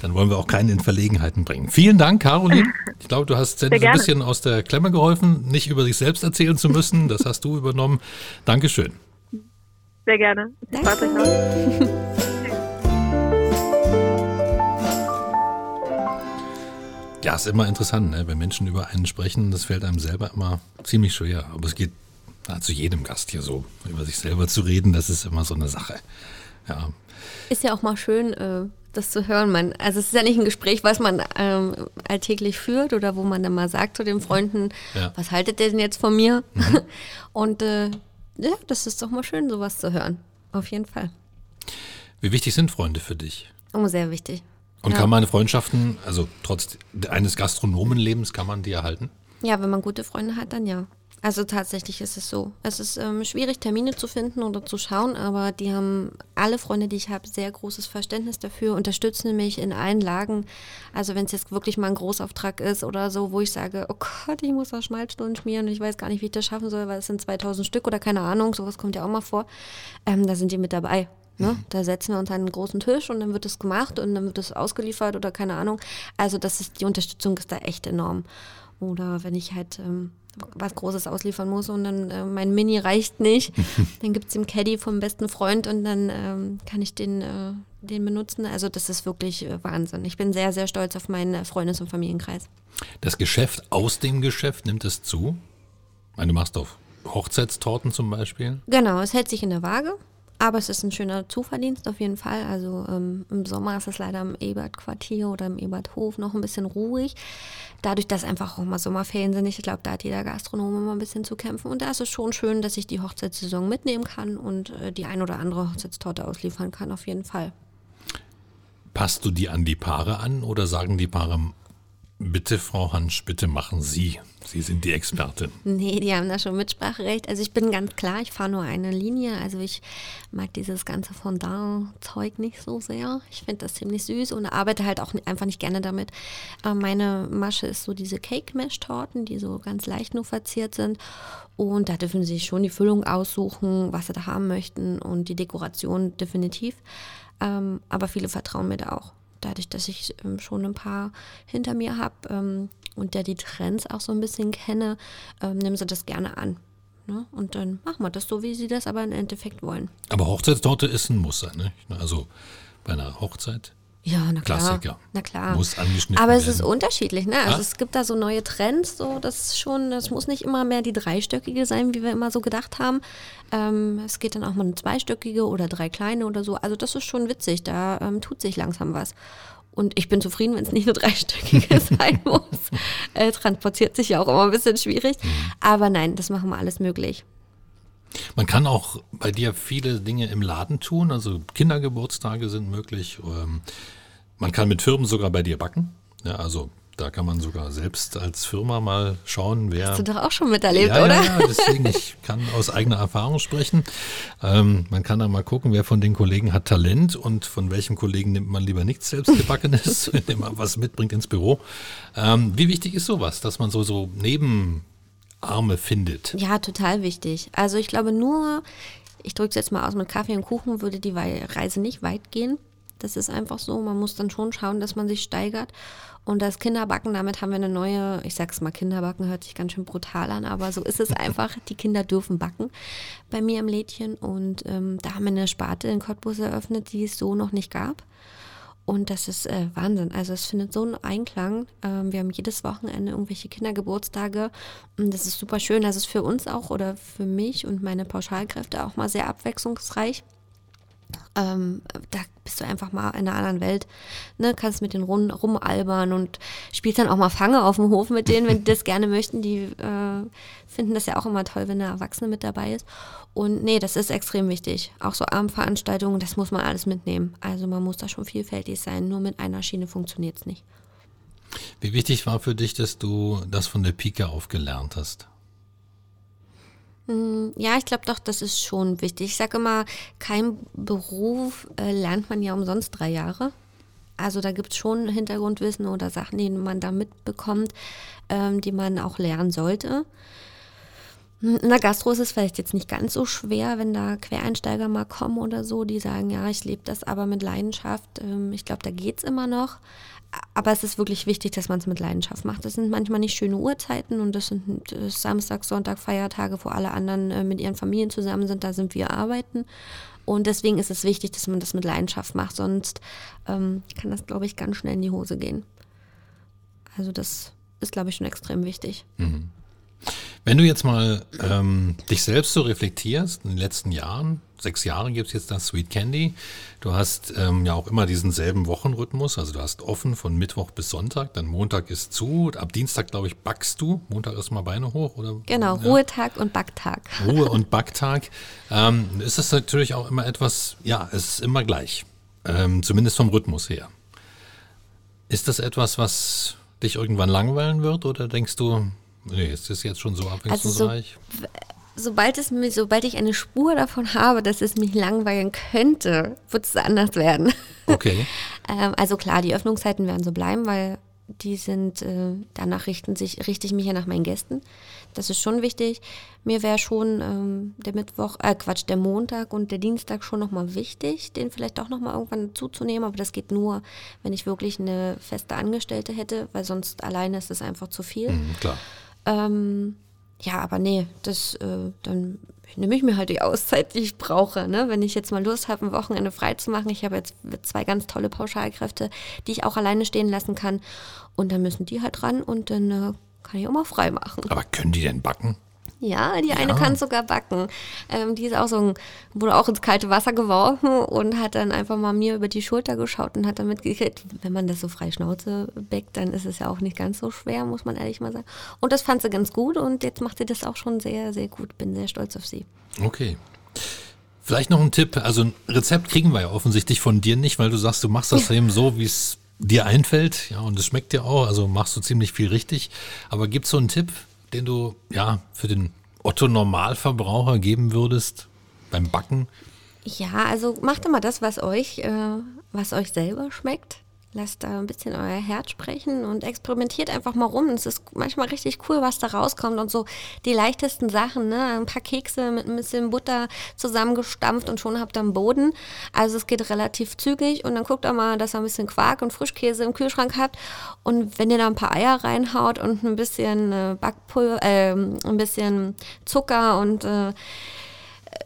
A: dann wollen wir auch keinen in Verlegenheiten bringen. Vielen Dank, Caroline. Ich glaube, du hast Sandy ein bisschen aus der Klemme geholfen, nicht über sich selbst erzählen zu müssen. Das hast du übernommen. Dankeschön.
C: Sehr gerne.
B: Danke.
A: Ja, ist immer interessant, ne? wenn Menschen über einen sprechen. Das fällt einem selber immer ziemlich schwer. Aber es geht na, zu jedem Gast hier so. Über sich selber zu reden, das ist immer so eine Sache. Ja.
B: Ist ja auch mal schön, äh, das zu hören. Man, also es ist ja nicht ein Gespräch, was man ähm, alltäglich führt oder wo man dann mal sagt zu den Freunden, ja. was haltet ihr denn jetzt von mir? Mhm. Und äh, ja, das ist doch mal schön, sowas zu hören. auf jeden Fall.
A: Wie wichtig sind Freunde für dich?
B: Oh, sehr wichtig.
A: Und
B: Ja.
A: kann man Freundschaften, also trotz eines Gastronomenlebens, kann man die erhalten?
B: Ja, wenn man gute Freunde hat, dann ja. Also tatsächlich ist es so. Es ist ähm, schwierig, Termine zu finden oder zu schauen, aber die haben alle Freunde, die ich habe, sehr großes Verständnis dafür, unterstützen mich in allen Lagen. Also wenn es jetzt wirklich mal ein Großauftrag ist oder so, wo ich sage, oh Gott, ich muss da Schmalzstunden schmieren und ich weiß gar nicht, wie ich das schaffen soll, weil es sind 2000 Stück oder keine Ahnung, sowas kommt ja auch mal vor, ähm, da sind die mit dabei. Ne? Da setzen wir uns an einen großen Tisch und dann wird es gemacht und dann wird es ausgeliefert oder keine Ahnung. Also das ist, die Unterstützung ist da echt enorm. Oder wenn ich halt ähm, was Großes ausliefern muss und dann äh, mein Mini reicht nicht, dann gibt es den Caddy vom besten Freund und dann ähm, kann ich den, äh, den benutzen. Also das ist wirklich äh, Wahnsinn. Ich bin sehr, sehr stolz auf meinen äh, Freundes- und Familienkreis.
A: Das Geschäft aus dem Geschäft nimmt es zu? Ich meine, du machst auf Hochzeitstorten zum Beispiel.
B: Genau, es hält sich in der Waage. Aber es ist ein schöner Zuverdienst auf jeden Fall. Also ähm, im Sommer ist es leider im Ebert-Quartier oder im Eberthof noch ein bisschen ruhig. Dadurch, dass einfach auch mal Sommerferien sind, ich glaube, da hat jeder Gastronom immer ein bisschen zu kämpfen. Und da ist es schon schön, dass ich die Hochzeitssaison mitnehmen kann und äh, die ein oder andere Hochzeitstorte ausliefern kann, auf jeden Fall.
A: Passt du die an die Paare an oder sagen die Paare, bitte Frau Hansch, bitte machen Sie. Sie sind die Expertin.
B: Nee, die haben da schon Mitspracherecht. Also ich bin ganz klar, ich fahre nur eine Linie. Also ich mag dieses ganze Fondant-Zeug nicht so sehr. Ich finde das ziemlich süß und arbeite halt auch einfach nicht gerne damit. Äh, meine Masche ist so diese Cake-Mesh-Torten, die so ganz leicht nur verziert sind. Und da dürfen sie schon die Füllung aussuchen, was sie da haben möchten und die Dekoration definitiv. Ähm, aber viele vertrauen mir da auch dadurch, dass ich ähm, schon ein paar hinter mir habe ähm, und der die Trends auch so ein bisschen kenne, ähm, nehmen sie das gerne an. Ne? Und dann machen wir das so, wie sie das aber im Endeffekt wollen.
A: Aber Hochzeitstorte ist ein Muss sein, ne? Also bei einer Hochzeit.
B: Ja, na klar.
A: Klassiker.
B: Na klar.
A: Muss angeschnitten
B: Aber es ist
A: werden.
B: unterschiedlich, ne? Also
A: Ah.
B: es gibt da so neue Trends, so das ist schon, das muss nicht immer mehr die dreistöckige sein, wie wir immer so gedacht haben. Ähm, es geht dann auch mal eine zweistöckige oder drei kleine oder so. Also das ist schon witzig, da ähm, tut sich langsam was. Und ich bin zufrieden, wenn es nicht eine dreistöckige sein muss. Äh, transportiert sich ja auch immer ein bisschen schwierig.
A: Mhm.
B: Aber nein, das machen wir alles möglich.
A: Man kann auch bei dir viele Dinge im Laden tun. Also Kindergeburtstage sind möglich. Ähm, Man kann mit Firmen sogar bei dir backen. Ja, also da kann man sogar selbst als Firma mal schauen, wer.
B: Hast du doch auch schon miterlebt,
A: ja,
B: oder?
A: Ja, deswegen, ich kann aus eigener Erfahrung sprechen. Ähm, man kann dann mal gucken, wer von den Kollegen hat Talent und von welchem Kollegen nimmt man lieber nichts selbstgebackenes, indem man was mitbringt ins Büro. Ähm, wie wichtig ist sowas, dass man so, so Nebenarme findet?
B: Ja, total wichtig. Also ich glaube nur, ich drücke es jetzt mal aus mit Kaffee und Kuchen, würde die Reise nicht weit gehen. Das ist einfach so. Man muss dann schon schauen, dass man sich steigert. Und das Kinderbacken, damit haben wir eine neue, ich sag's mal, Kinderbacken hört sich ganz schön brutal an, aber so ist es einfach. Die Kinder dürfen backen bei mir im Lädchen. Und ähm, da haben wir eine Sparte in Cottbus eröffnet, die es so noch nicht gab. Und das ist äh, Wahnsinn. Also es findet so einen Einklang. Ähm, wir haben jedes Wochenende irgendwelche Kindergeburtstage. Und das ist super schön. Das ist für uns auch oder für mich und meine Pauschalkräfte auch mal sehr abwechslungsreich. Ähm, da bist du einfach mal in einer anderen Welt, ne, kannst mit denen rum, rumalbern und spielst dann auch mal Fange auf dem Hof mit denen, wenn die das gerne möchten. Die äh, finden das ja auch immer toll, wenn eine Erwachsene mit dabei ist. Und nee, das ist extrem wichtig. Auch so Abendveranstaltungen, das muss man alles mitnehmen. Also man muss da schon vielfältig sein. Nur mit einer Schiene funktioniert es nicht.
A: Wie wichtig war für dich, dass du das von der Pike auf gelernt hast?
B: Ja, ich glaube doch, das ist schon wichtig. Ich sage immer, kein Beruf äh, lernt man ja umsonst drei Jahre. Also da gibt es schon Hintergrundwissen oder Sachen, die man da mitbekommt, ähm, die man auch lernen sollte. In der Gastro ist es vielleicht jetzt nicht ganz so schwer, wenn da Quereinsteiger mal kommen oder so, die sagen, ja, ich lebe das aber mit Leidenschaft. Ähm, ich glaube, da geht es immer noch. Aber es ist wirklich wichtig, dass man es mit Leidenschaft macht. Das sind manchmal nicht schöne Uhrzeiten und das sind äh, Samstag, Sonntag, Feiertage, wo alle anderen äh, mit ihren Familien zusammen sind. Da sind wir arbeiten. Und deswegen ist es wichtig, dass man das mit Leidenschaft macht. Sonst ähm, kann das, glaube ich, ganz schnell in die Hose gehen. Also das ist, glaube ich, schon extrem wichtig.
A: Wenn du jetzt mal ähm, dich selbst so reflektierst, in den letzten Jahren, sechs Jahre gibt es jetzt das Sweet Candy. Du hast ähm, ja auch immer diesen selben Wochenrhythmus. Also du hast offen von Mittwoch bis Sonntag, dann Montag ist zu. Ab Dienstag, glaube ich, backst du. Montag ist mal Beine hoch, oder?
B: Genau, ja. Ruhetag und Backtag.
A: Ruhe und Backtag. Ähm, ist es natürlich auch immer etwas, ja, es ist immer gleich. Ähm, zumindest vom Rhythmus her. Ist das etwas, was dich irgendwann langweilen wird oder denkst du, nee, ist das jetzt schon so abwechslungsreich?
B: Also so, sobald, es mir, sobald ich eine Spur davon habe, dass es mich langweilen könnte, wird es anders werden.
A: Okay.
B: ähm, also klar, die Öffnungszeiten werden so bleiben, weil die sind, äh, danach richten sich, richte ich mich ja nach meinen Gästen. Das ist schon wichtig. Mir wäre schon ähm, der Mittwoch, äh Quatsch, der Montag und der Dienstag schon nochmal wichtig, den vielleicht auch nochmal irgendwann zuzunehmen, aber das geht nur, wenn ich wirklich eine feste Angestellte hätte, weil sonst alleine ist es einfach zu viel.
A: Mhm, klar.
B: Ähm, ja, aber nee, das, äh, dann nehme ich mir halt die Auszeit, die ich brauche. Ne? Wenn ich jetzt mal Lust habe, ein Wochenende frei zu machen. Ich habe jetzt zwei ganz tolle Pauschalkräfte, die ich auch alleine stehen lassen kann. Und dann müssen die halt ran und dann äh, kann ich auch mal frei machen.
A: Aber können die denn backen?
B: Ja, die eine ja. kann sogar backen. Ähm, die ist auch so ein, wurde auch ins kalte Wasser geworfen und hat dann einfach mal mir über die Schulter geschaut und hat dann mitgekriegt, wenn man das so frei Schnauze backt, dann ist es ja auch nicht ganz so schwer, muss man ehrlich mal sagen. Und das fand sie ganz gut und jetzt macht sie das auch schon sehr, sehr gut. Bin sehr stolz auf sie.
A: Okay. Vielleicht noch ein Tipp. Also ein Rezept kriegen wir ja offensichtlich von dir nicht, weil du sagst, du machst das eben so, wie es dir einfällt. Ja, und es schmeckt dir auch. Also machst du ziemlich viel richtig. Aber gibt es so einen Tipp, den du ja für den Otto Normalverbraucher geben würdest beim Backen?
B: Ja, also macht immer das, was euch, äh, was euch selber schmeckt. Lasst da ein bisschen euer Herz sprechen und experimentiert einfach mal rum. Es ist manchmal richtig cool, was da rauskommt und so die leichtesten Sachen, ne? Ein paar Kekse mit ein bisschen Butter zusammengestampft und schon habt ihr einen Boden. Also es geht relativ zügig und dann guckt auch mal, dass ihr ein bisschen Quark und Frischkäse im Kühlschrank habt und wenn ihr da ein paar Eier reinhaut und ein bisschen Backpulver, äh, ein bisschen Zucker und äh,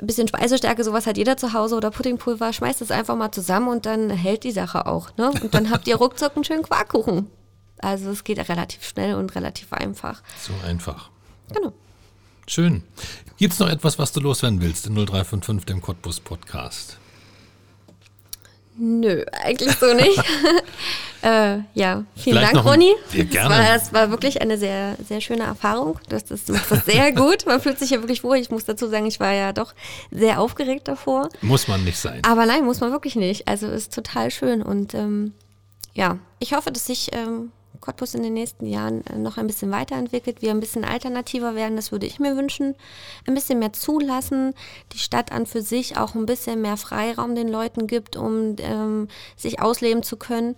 B: ein bisschen Speisestärke, sowas hat jeder zu Hause oder Puddingpulver, schmeißt es einfach mal zusammen und dann hält die Sache auch. Ne? Und dann habt ihr ruckzuck einen schönen Quarkkuchen. Also es geht relativ schnell und relativ einfach.
A: So einfach.
B: Genau.
A: Schön. Gibt es noch etwas, was du loswerden willst in 0355, dem Cottbus Podcast?
B: Nö, eigentlich so nicht. äh, ja, vielen Vielleicht Dank, Ronny.
A: Ja, gerne.
B: Das war, das war, wirklich eine sehr, sehr schöne Erfahrung. Das, das macht das sehr gut. Man fühlt sich ja wirklich wohl. Ich muss dazu sagen, ich war ja doch sehr aufgeregt davor.
A: Muss man nicht sein.
B: Aber nein, muss man wirklich nicht. Also ist total schön. Und ähm, ja, ich hoffe, dass ich ähm, Cottbus in den nächsten Jahren äh, noch ein bisschen weiterentwickelt, wir ein bisschen alternativer werden, das würde ich mir wünschen. Ein bisschen mehr zulassen, die Stadt an für sich auch ein bisschen mehr Freiraum den Leuten gibt, um ähm, sich ausleben zu können.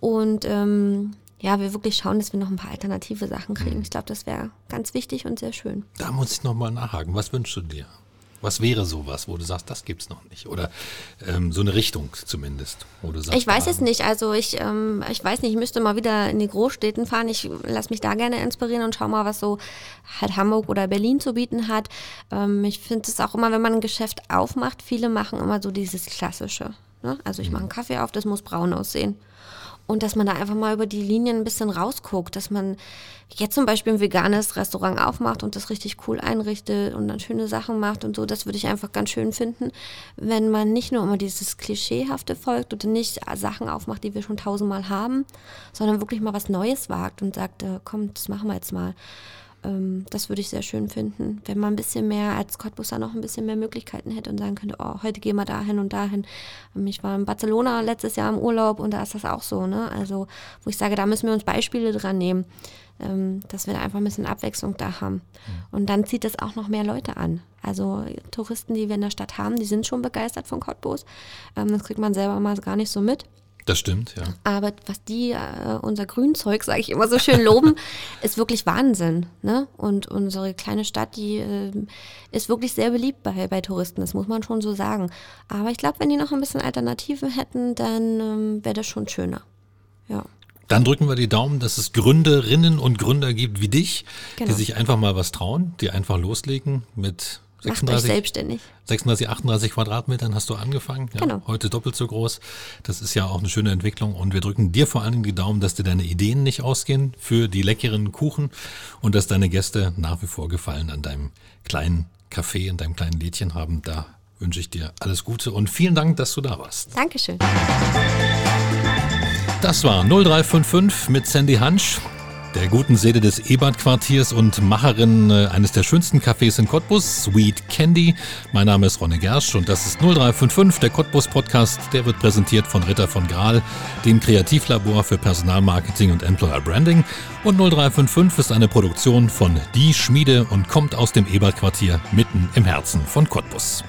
B: Und ähm, ja, wir wirklich schauen, dass wir noch ein paar alternative Sachen kriegen. Ich glaube, das wäre ganz wichtig und sehr schön.
A: Da muss ich nochmal nachhaken. Was wünschst du dir? Was wäre sowas, wo du sagst, das gibt es noch nicht? Oder ähm, so eine Richtung zumindest, wo du sagst.
B: Ich weiß es nicht. Also ich, ähm, ich weiß nicht, ich müsste mal wieder in die Großstädten fahren. Ich lasse mich da gerne inspirieren und schau mal, was so halt Hamburg oder Berlin zu bieten hat. Ähm, ich finde es auch immer, wenn man ein Geschäft aufmacht, viele machen immer so dieses Klassische. Ne? Also ich mache einen Kaffee auf, das muss braun aussehen. Und dass man da einfach mal über die Linien ein bisschen rausguckt, dass man jetzt zum Beispiel ein veganes Restaurant aufmacht und das richtig cool einrichtet und dann schöne Sachen macht und so. Das würde ich einfach ganz schön finden, wenn man nicht nur immer dieses Klischeehafte folgt oder nicht Sachen aufmacht, die wir schon tausendmal haben, sondern wirklich mal was Neues wagt und sagt, äh, komm, das machen wir jetzt mal. Ähm, das würde ich sehr schön finden, wenn man ein bisschen mehr als Cottbusser noch ein bisschen mehr Möglichkeiten hätte und sagen könnte, oh, heute gehen wir dahin und dahin. Ähm, ich war in Barcelona letztes Jahr im Urlaub und da ist das auch so, ne? Also, wo ich sage, da müssen wir uns Beispiele dran nehmen, ähm, dass wir da einfach ein bisschen Abwechslung da haben. Und dann zieht es auch noch mehr Leute an. Also Touristen, die wir in der Stadt haben, die sind schon begeistert von Cottbus. das kriegt man selber mal gar nicht so mit.
A: Das stimmt, ja.
B: Aber was die, äh, unser Grünzeug, sage ich immer so schön, loben, ist wirklich Wahnsinn. Ne? Und unsere kleine Stadt, die äh, ist wirklich sehr beliebt bei, bei Touristen, das muss man schon so sagen. Aber ich glaube, wenn die noch ein bisschen Alternativen hätten, dann ähm, wäre das schon schöner. Ja.
A: Dann drücken wir die Daumen, dass es Gründerinnen und Gründer gibt wie dich, genau. die sich einfach mal was trauen, die einfach loslegen mit
B: 36, Macht euch selbstständig.
A: 36, 38 Quadratmetern hast du angefangen.
B: Ja, genau.
A: Heute doppelt so groß. Das ist ja auch eine schöne Entwicklung und wir drücken dir vor allen Dingen die Daumen, dass dir deine Ideen nicht ausgehen für die leckeren Kuchen und dass deine Gäste nach wie vor Gefallen an deinem kleinen Café, in deinem kleinen Lädchen haben. Da wünsche ich dir alles Gute und vielen Dank, dass du da warst.
B: Dankeschön.
A: Das war 0355 mit Sandy Hansch der guten Seele des Ebert-Quartiers und Macherin äh, eines der schönsten Cafés in Cottbus, Sweet Candy. Mein Name ist Ronne Gersch und das ist 0355, der Cottbus-Podcast. Der wird präsentiert von Ritter von Graal, dem Kreativlabor für Personalmarketing und Employer Branding. Und 0355 ist eine Produktion von Die Schmiede und kommt aus dem Ebert-Quartier mitten im Herzen von Cottbus.